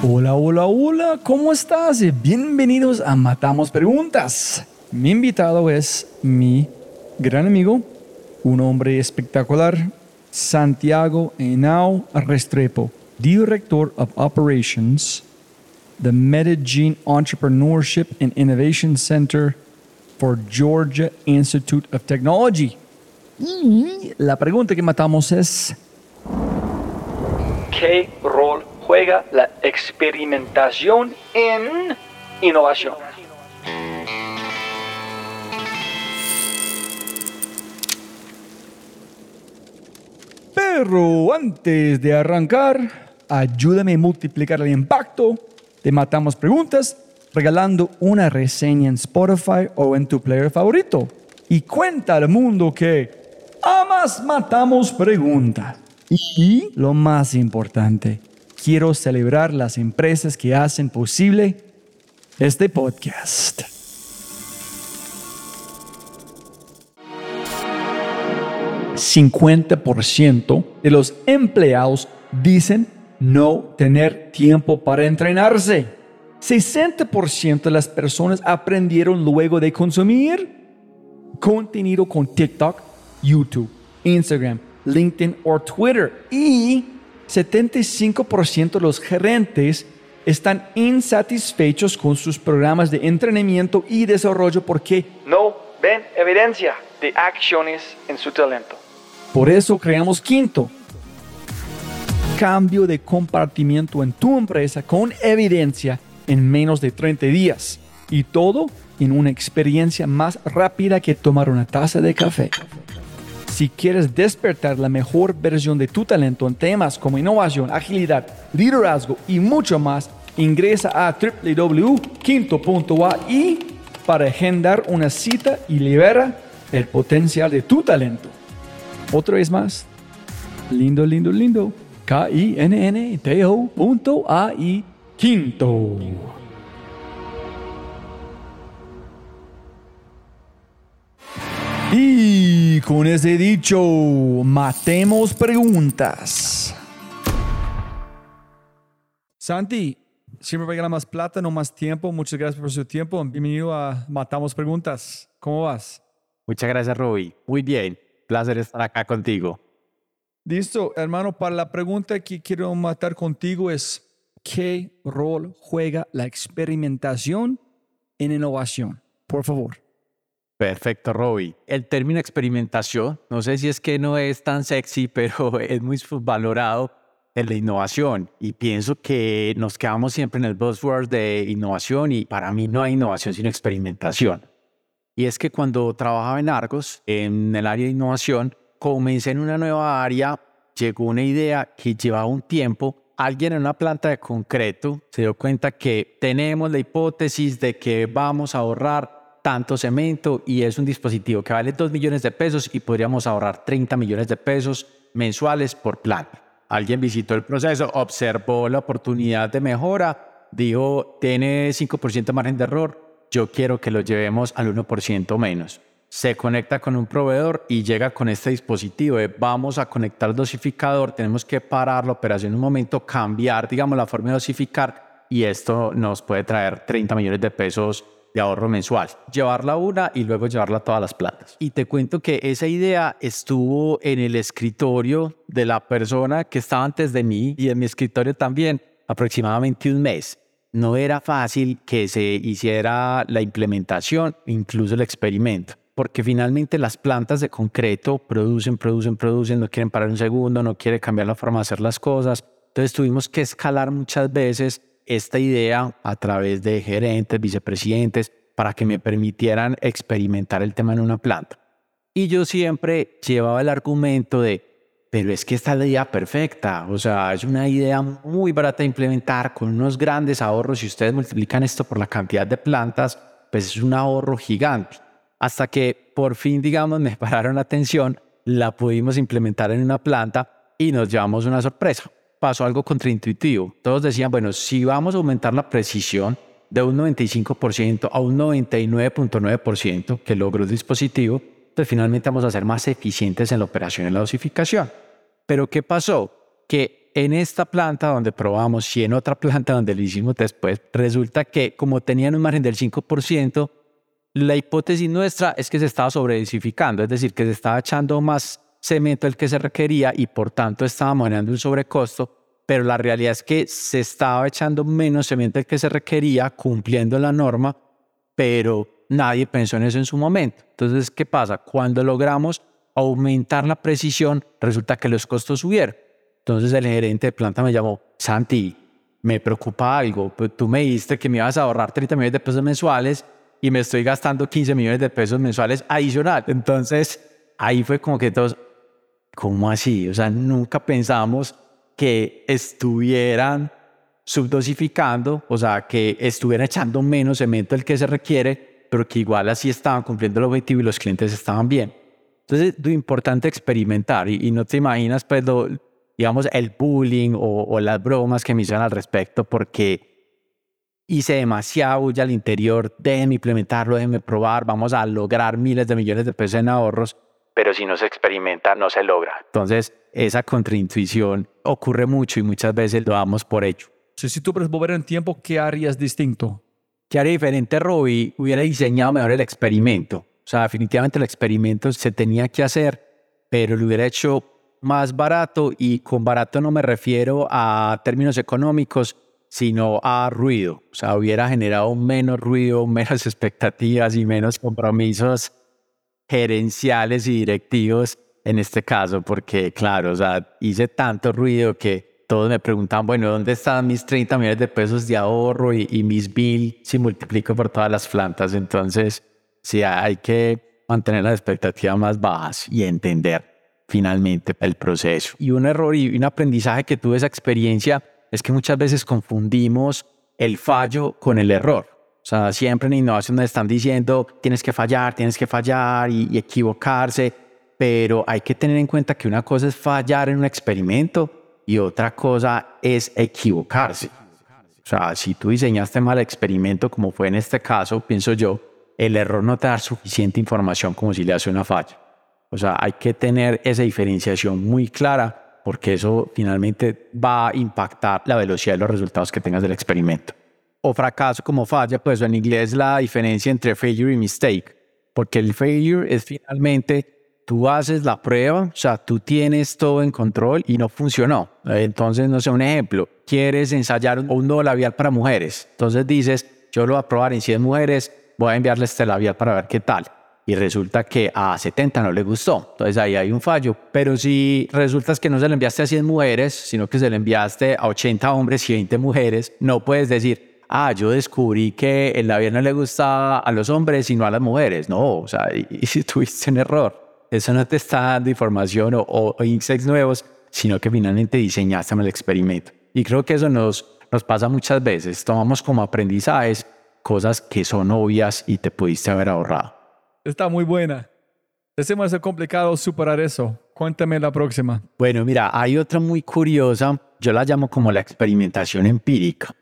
Hola, hola, hola, ¿cómo estás? Bienvenidos a Matamos Preguntas. Mi invitado es mi gran amigo, un hombre espectacular, Santiago Henao Restrepo, Director of Operations, the Medellin Entrepreneurship and Innovation Center for Georgia Institute of Technology. Y la pregunta que matamos es... ¿Qué rol juega la experimentación en innovación. Pero antes de arrancar, ayúdame a multiplicar el impacto Te Matamos Preguntas regalando una reseña en Spotify o en tu player favorito. Y cuenta al mundo que amas Matamos Preguntas. Y lo más importante, quiero celebrar las empresas que hacen posible este podcast. ¿50% de los empleados dicen no tener tiempo para entrenarse? 60% de las personas aprendieron luego de consumir contenido con TikTok, YouTube, Instagram, LinkedIn o Twitter. Y 75% de los gerentes están insatisfechos con sus programas de entrenamiento y desarrollo porque no ven evidencia de acciones en su talento. Por eso creamos Quinto. Cambio de compartimiento en tu empresa con evidencia en menos de 30 días. Y todo en una experiencia más rápida que tomar una taza de café. Si quieres despertar la mejor versión de tu talento en temas como innovación, agilidad, liderazgo y mucho más, ingresa a www.quinto.ai para agendar una cita y libera el potencial de tu talento. Otra vez más, lindo, lindo, lindo, K-I-N-N-T-O.ai, quinto. Y con ese dicho, matemos preguntas. Santi, siempre va a ganar más plata, no más tiempo. Muchas gracias por su tiempo. Bienvenido a Matamos Preguntas. ¿Cómo vas? Muchas gracias, Roby. Muy bien. Placer estar acá contigo. Listo, hermano. Para la pregunta que quiero matar contigo es, ¿qué rol juega la experimentación en innovación? Por favor. Perfecto, Robbie. El término experimentación, no sé si es que no es tan sexy, pero es muy valorado en la innovación y pienso que nos quedamos siempre en el buzzword de innovación y para mí no hay innovación sino experimentación. Y es que cuando trabajaba en Argos, en el área de innovación, comencé en una nueva área, llegó una idea que llevaba un tiempo, alguien en una planta de concreto se dio cuenta que tenemos la hipótesis de que vamos a ahorrar tanto cemento y es un dispositivo que vale 2 millones de pesos y podríamos ahorrar 30 millones de pesos mensuales por plan. Alguien visitó el proceso, observó la oportunidad de mejora, dijo, tiene 5% de margen de error, yo quiero que lo llevemos al 1% menos. Se conecta con un proveedor y llega con este dispositivo vamos a conectar el dosificador, tenemos que parar la operación un momento, cambiar, digamos, la forma de dosificar y esto nos puede traer 30 millones de pesos de ahorro mensual. Llevarla una y luego llevarla a todas las plantas. Y te cuento que esa idea estuvo en el escritorio de la persona que estaba antes de mí y en mi escritorio también aproximadamente un mes. No era fácil que se hiciera la implementación, incluso el experimento porque finalmente las plantas de concreto producen, producen, producen, no quieren parar un segundo, no quieren cambiar la forma de hacer las cosas. Entonces tuvimos que escalar muchas veces esta idea a través de gerentes, vicepresidentes, para que me permitieran experimentar el tema en una planta. Y yo siempre llevaba el argumento de, pero es que esta es la idea perfecta, o sea, es una idea muy barata de implementar con unos grandes ahorros. Si ustedes multiplican esto por la cantidad de plantas, pues es un ahorro gigante. Hasta que por fin, digamos, me pararon la atención, la pudimos implementar en una planta y nos llevamos una sorpresa. Pasó algo contraintuitivo. Todos decían, bueno, si vamos a aumentar la precisión de un 95% a un 99.9% que logró el dispositivo, pues finalmente vamos a ser más eficientes en la operación y la dosificación. Pero ¿qué pasó? Que en esta planta donde probamos y en otra planta donde lo hicimos después, resulta que como tenían un margen del 5%, la hipótesis nuestra es que se estaba sobredosificando, es decir, que se estaba echando más cemento del que se requería y por tanto estaba generando un sobrecosto, pero la realidad es que se estaba echando menos cemento del que se requería, cumpliendo la norma, pero nadie pensó en eso en su momento. Entonces, ¿qué pasa? Cuando logramos aumentar la precisión, resulta que los costos subieron. Entonces el gerente de planta me llamó, Santi, me preocupa algo, pues tú me dijiste que me ibas a ahorrar 30 millones de pesos mensuales y me estoy gastando 15 millones de pesos mensuales adicional. Entonces ahí fue como que todos, ¿cómo así? O sea, nunca pensamos que estuvieran subdosificando, o sea, que estuvieran echando menos cemento del que se requiere, pero que igual así estaban cumpliendo el objetivo y los clientes estaban bien. Entonces, lo importante es experimentar y, no te imaginas, pues, digamos, el bullying o, o, las bromas que me hicieron al respecto porque hice demasiado ya al interior, déjenme implementarlo, déjenme probar, vamos a lograr miles de millones de pesos en ahorros pero si no se experimenta no se logra. Entonces, esa contraintuición ocurre mucho y muchas veces lo damos por hecho. Si tú puedes volver en tiempo, ¿qué harías distinto? ¿Qué haría diferente, Robbie? Hubiera diseñado mejor el experimento. O sea, definitivamente el experimento se tenía que hacer, pero lo hubiera hecho más barato y con barato no me refiero a términos económicos, sino a ruido. O sea, hubiera generado menos ruido, menos expectativas y menos compromisos gerenciales y directivos en este caso, porque claro, o sea, hice tanto ruido que todos me preguntaban, bueno, ¿dónde están mis 30 millones de pesos de ahorro y, mis bill si multiplico por todas las plantas? Entonces, sí, hay que mantener las expectativas más bajas y entender finalmente el proceso. Y un error y un aprendizaje que tuve esa experiencia es que muchas veces confundimos el fallo con el error. O sea, siempre en innovación nos están diciendo tienes que fallar, tienes que fallar y, equivocarse, pero hay que tener en cuenta que una cosa es fallar en un experimento y otra cosa es equivocarse. O sea, si tú diseñaste mal el experimento, como fue en este caso, pienso yo, el error no te da suficiente información como si le hace una falla. O sea, hay que tener esa diferenciación muy clara porque eso finalmente va a impactar la velocidad de los resultados que tengas del experimento o fracaso como falla, pues en inglés la diferencia entre failure y mistake, porque el failure es finalmente tú haces la prueba, o sea, tú tienes todo en control y no funcionó. Entonces, no sé, un ejemplo, quieres ensayar un, nuevo labial para mujeres, entonces dices, yo lo voy a probar en 100 mujeres, voy a enviarle este labial para ver qué tal. Y resulta que a 70 no le gustó. Entonces ahí hay un fallo. Pero si resulta que no se le enviaste a 100 mujeres, sino que se le enviaste a 80 hombres y 20 mujeres, no puedes decir, ah, yo descubrí que el labial no le gustaba a los hombres sino a las mujeres. No, o sea, y, si tuviste un error. Eso no te está dando información o, o, insights nuevos, sino que finalmente diseñaste el experimento. Y creo que eso nos, nos pasa muchas veces. Tomamos como aprendizajes cosas que son obvias y te pudiste haber ahorrado. Está muy buena. Es demasiado complicado superar eso. Cuéntame la próxima. Bueno, mira, hay otra muy curiosa. Yo la llamo como la experimentación empírica.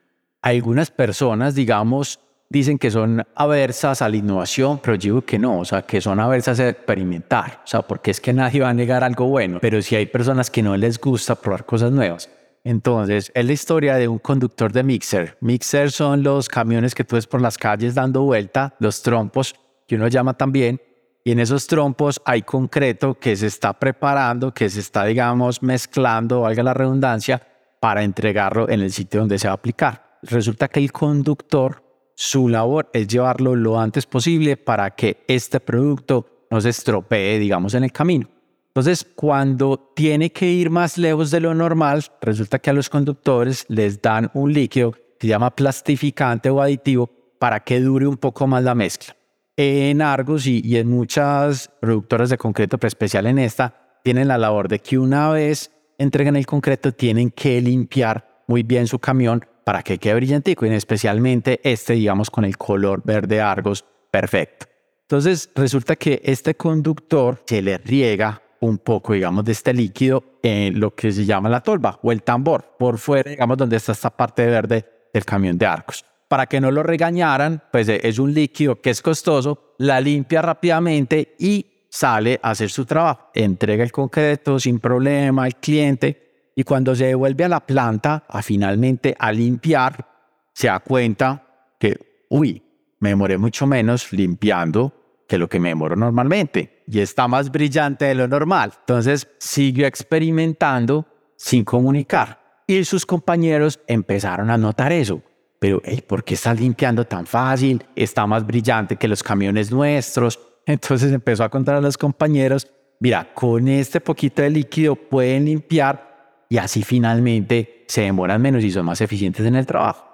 Algunas personas, digamos, dicen que son aversas a la innovación, pero yo digo que no, o sea, que son aversas a experimentar, o sea, porque es que nadie va a negar algo bueno, pero si hay personas que no les gusta probar cosas nuevas. Entonces, es la historia de un conductor de mixer. Mixer son los camiones que tú ves por las calles dando vuelta, los trompos, que uno llama también, y en esos trompos hay concreto que se está preparando, que se está, digamos, mezclando, valga la redundancia, para entregarlo en el sitio donde se va a aplicar resulta que el conductor, su labor es llevarlo lo antes posible para que este producto no se estropee, digamos, en el camino. Entonces, cuando tiene que ir más lejos de lo normal, resulta que a los conductores les dan un líquido que se llama plastificante o aditivo para que dure un poco más la mezcla. En Argos y, en muchas productoras de concreto, pero especial en esta, tienen la labor de que una vez entregan el concreto tienen que limpiar muy bien su camión para que quede brillantico y especialmente este, digamos, con el color verde Argos perfecto. Entonces resulta que este conductor se le riega un poco, digamos, de este líquido en lo que se llama la tolva o el tambor, por fuera, digamos, donde está esta parte verde del camión de Argos. Para que no lo regañaran, pues es un líquido que es costoso, la limpia rápidamente y sale a hacer su trabajo. Entrega el concreto sin problema al cliente y cuando se devuelve a la planta a finalmente a limpiar, se da cuenta que, uy, me demoré mucho menos limpiando que lo que me demoro normalmente y está más brillante de lo normal. Entonces siguió experimentando sin comunicar y sus compañeros empezaron a notar eso. Pero, ¿por qué está limpiando tan fácil? Está más brillante que los camiones nuestros. Entonces empezó a contar a los compañeros, mira, con este poquito de líquido pueden limpiar y así finalmente se demoran menos y son más eficientes en el trabajo.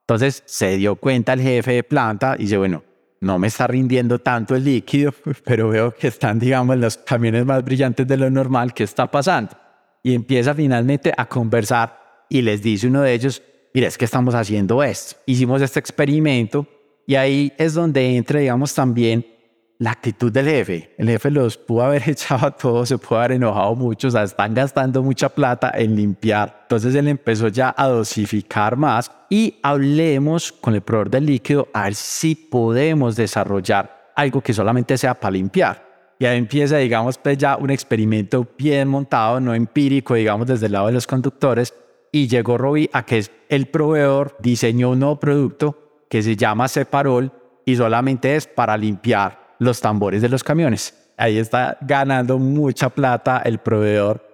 Entonces se dio cuenta el jefe de planta y dice, bueno, no me está rindiendo tanto el líquido, pero veo que están, digamos, los camiones más brillantes de lo normal, ¿qué está pasando? Y empieza finalmente a conversar y les dice uno de ellos, mira, es que estamos haciendo esto. Hicimos este experimento y ahí es donde entra, digamos, también la actitud del jefe. El jefe los pudo haber echado a todos, se pudo haber enojado mucho, o sea, están gastando mucha plata en limpiar. Entonces él empezó ya a dosificar más y hablemos con el proveedor del líquido a ver si podemos desarrollar algo que solamente sea para limpiar. Y ahí empieza, digamos, pues ya un experimento bien montado, no empírico, digamos, desde el lado de los conductores. Y llegó Robbie a que el proveedor diseñó un nuevo producto que se llama Separol y solamente es para limpiar los tambores de los camiones. Ahí está ganando mucha plata el proveedor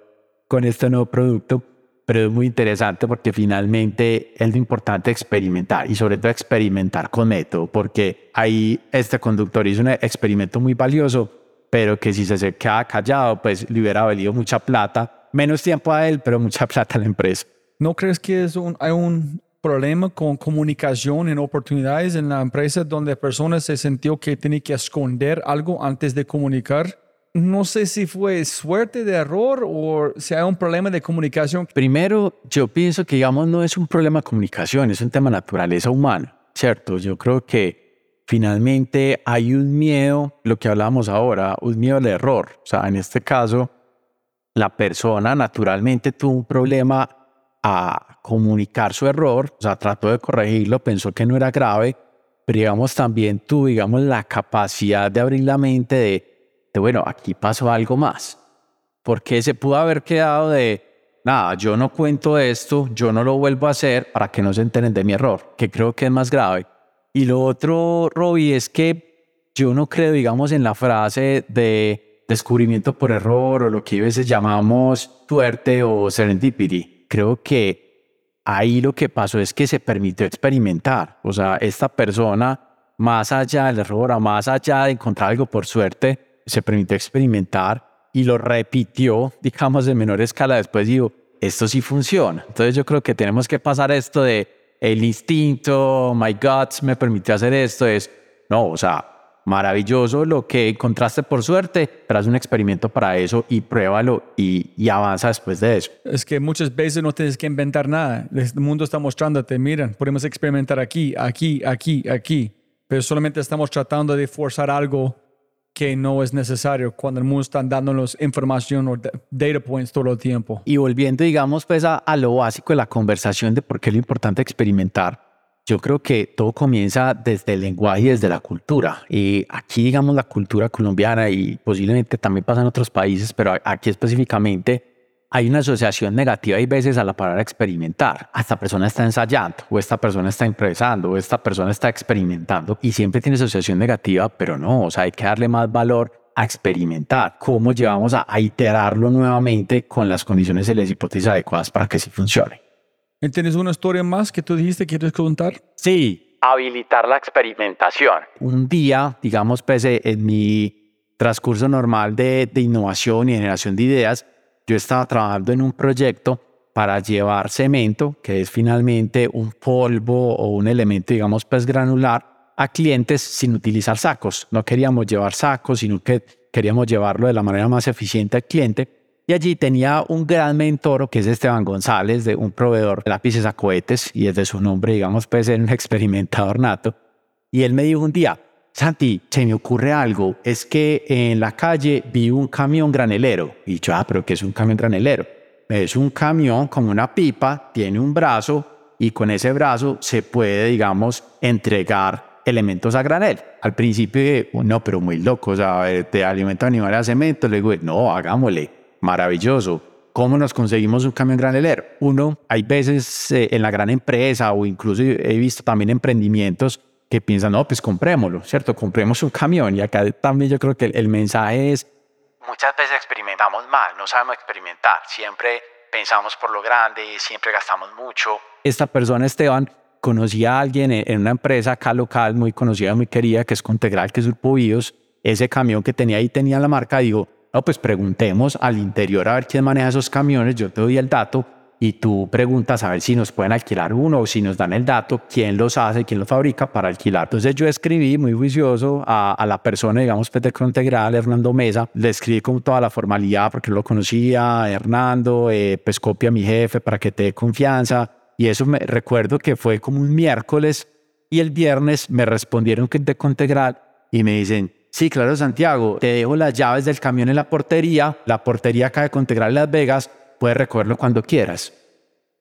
con este nuevo producto, pero es muy interesante porque finalmente es lo importante experimentar y sobre todo experimentar con método, porque ahí este conductor hizo un experimento muy valioso, pero que si se queda callado, pues le hubiera valido mucha plata, menos tiempo a él, pero mucha plata a la empresa. ¿No crees que es un, hay un problema con comunicación en oportunidades en la empresa donde personas se sintió que tiene que esconder algo antes de comunicar. No sé si fue suerte de error o si hay un problema de comunicación. Primero, yo pienso que, digamos, no es un problema de comunicación, es un tema de naturaleza humana, ¿cierto? Yo creo que finalmente hay un miedo, lo que hablábamos ahora, un miedo al error. O sea, en este caso, la persona naturalmente tuvo un problema a comunicar su error, o sea, trató de corregirlo, pensó que no era grave, pero digamos también tuvo, digamos, la capacidad de abrir la mente de, de, bueno, aquí pasó algo más. Porque se pudo haber quedado de, nada, yo no cuento esto, yo no lo vuelvo a hacer para que no se enteren de mi error, que creo que es más grave. Y lo otro, Robbie, es que yo no creo, digamos, en la frase de descubrimiento por error o lo que a veces llamamos suerte o serendipity creo que ahí lo que pasó es que se permitió experimentar. O sea, esta persona, más allá del error, más allá de encontrar algo por suerte, se permitió experimentar y lo repitió, digamos, en menor escala. Después digo, esto sí funciona. Entonces yo creo que tenemos que pasar esto de el instinto, my guts me permitió hacer esto, es, no, o sea, maravilloso lo que encontraste por suerte, pero haz un experimento para eso y pruébalo y, y, avanza después de eso. Es que muchas veces no tienes que inventar nada. El mundo está mostrándote, miren, podemos experimentar aquí, aquí, aquí, aquí, pero solamente estamos tratando de forzar algo que no es necesario cuando el mundo está dándonos información o data points todo el tiempo. Y volviendo, digamos, pues a, a lo básico de la conversación de por qué es lo importante experimentar, yo creo que todo comienza desde el lenguaje y desde la cultura. Y aquí, digamos, la cultura colombiana y posiblemente también pasa en otros países, pero aquí específicamente hay una asociación negativa y veces a la palabra experimentar. Esta persona está ensayando, o esta persona está impresando, o esta persona está experimentando. Y siempre tiene asociación negativa, pero no, o sea, hay que darle más valor a experimentar. ¿Cómo llevamos a, a iterarlo nuevamente con las condiciones y las hipótesis adecuadas para que sí funcione? ¿Tienes una historia más que tú dijiste que quieres contar? Sí, habilitar la experimentación. Un día, digamos, pese en mi transcurso normal de, de innovación y generación de ideas, yo estaba trabajando en un proyecto para llevar cemento, que es finalmente un polvo o un elemento, digamos, pues granular, a clientes sin utilizar sacos. No queríamos llevar sacos, sino que queríamos llevarlo de la manera más eficiente al cliente Y allí tenía un gran mentor, que es Esteban González, de un proveedor de lápices a cohetes, y desde su nombre, digamos, pues, ser un experimentador nato. Y él me dijo un día, Santi, se me ocurre algo, es que en la calle vi un camión granelero. Y yo, ah, pero ¿qué es un camión granelero? Es un camión con una pipa, tiene un brazo y con ese brazo se puede, digamos, entregar elementos a granel. Al principio, no, pero muy loco, o sea, de alimento animal a cemento, le digo, no, hagámosle, maravilloso. ¿Cómo nos conseguimos un camión granelero? Uno, hay veces eh, en la gran empresa o incluso he visto también emprendimientos que piensan, no, pues comprémoslo, ¿cierto? Compremos un camión. Y acá también yo creo que el, mensaje es, muchas veces experimentamos mal, no sabemos experimentar, siempre pensamos por lo grande, siempre gastamos mucho. Esta persona, Esteban, conocía a alguien en, una empresa acá local muy conocida, muy querida, que es Contegral, que es Grupo Bios. Ese camión que tenía ahí tenía la marca. Digo, no, pues preguntemos al interior a ver quién maneja esos camiones. Yo te doy el dato y tú preguntas a ver si nos pueden alquilar uno o si nos dan el dato, quién los hace, quién los fabrica para alquilar. Entonces yo escribí muy juicioso a, la persona, digamos, pues, de Integral, Hernando Mesa, le escribí con toda la formalidad porque lo conocía, Hernando, eh, pues copia mi jefe para que te dé confianza. Y eso me recuerdo que fue como un miércoles y el viernes me respondieron que de Contegral y me dicen, sí, claro, Santiago, te dejo las llaves del camión en la portería, la portería acá de Contegral Las Vegas, puedes recogerlo cuando quieras.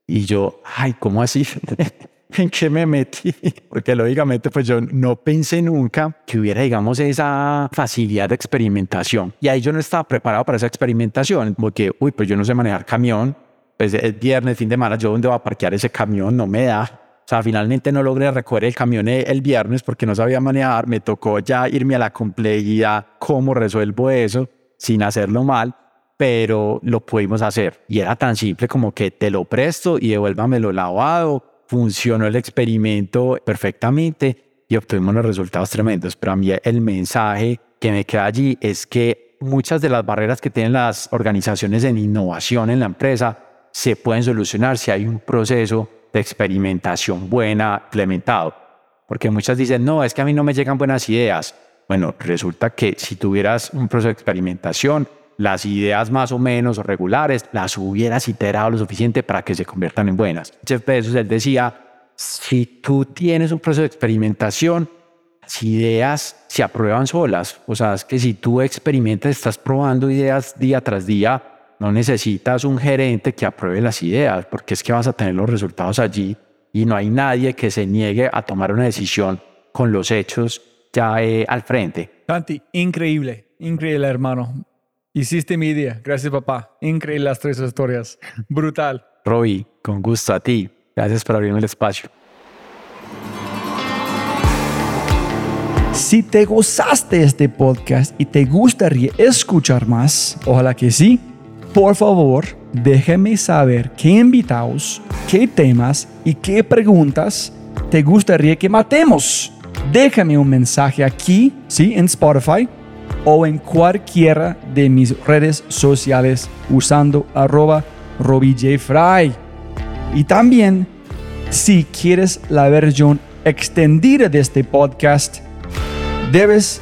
Y yo, ay, ¿cómo así? ¿En qué me metí? Porque lógicamente pues yo no pensé nunca que hubiera, digamos, esa facilidad de experimentación. Y ahí yo no estaba preparado para esa experimentación, porque, uy, pues yo no sé manejar camión, pues es viernes, fin de semana, yo dónde voy a parquear ese camión, no me da. O sea, finalmente no logré recoger el camión el viernes porque no sabía manejar, me tocó ya irme a la complejidad, cómo resuelvo eso sin hacerlo mal pero lo pudimos hacer. Y era tan simple como que te lo presto y devuélvamelo lavado. Funcionó el experimento perfectamente y obtuvimos los resultados tremendos. Pero a mí el mensaje que me queda allí es que muchas de las barreras que tienen las organizaciones en innovación en la empresa se pueden solucionar si hay un proceso de experimentación buena implementado. Porque muchas dicen, no, es que a mí no me llegan buenas ideas. Bueno, resulta que si tuvieras un proceso de experimentación, las ideas más o menos o regulares las hubieras iterado lo suficiente para que se conviertan en buenas. Jeff Bezos, él decía, si tú tienes un proceso de experimentación, las ideas se aprueban solas. O sea, es que si tú experimentas, estás probando ideas día tras día, no necesitas un gerente que apruebe las ideas, porque es que vas a tener los resultados allí y no hay nadie que se niegue a tomar una decisión con los hechos ya eh, al frente. Santi, increíble, increíble hermano. Hiciste mi día. Gracias, papá. Increíble las tres historias. Brutal. Roy, con gusto a ti. Gracias por abrirme el espacio. Si te gozaste este podcast y te gustaría escuchar más, ojalá que sí, por favor, déjame saber qué invitados, qué temas y qué preguntas te gustaría que matemos. Déjame un mensaje aquí, sí, en Spotify o en cualquiera de mis redes sociales usando arroba robijfry. Y también, si quieres la versión extendida de este podcast, debes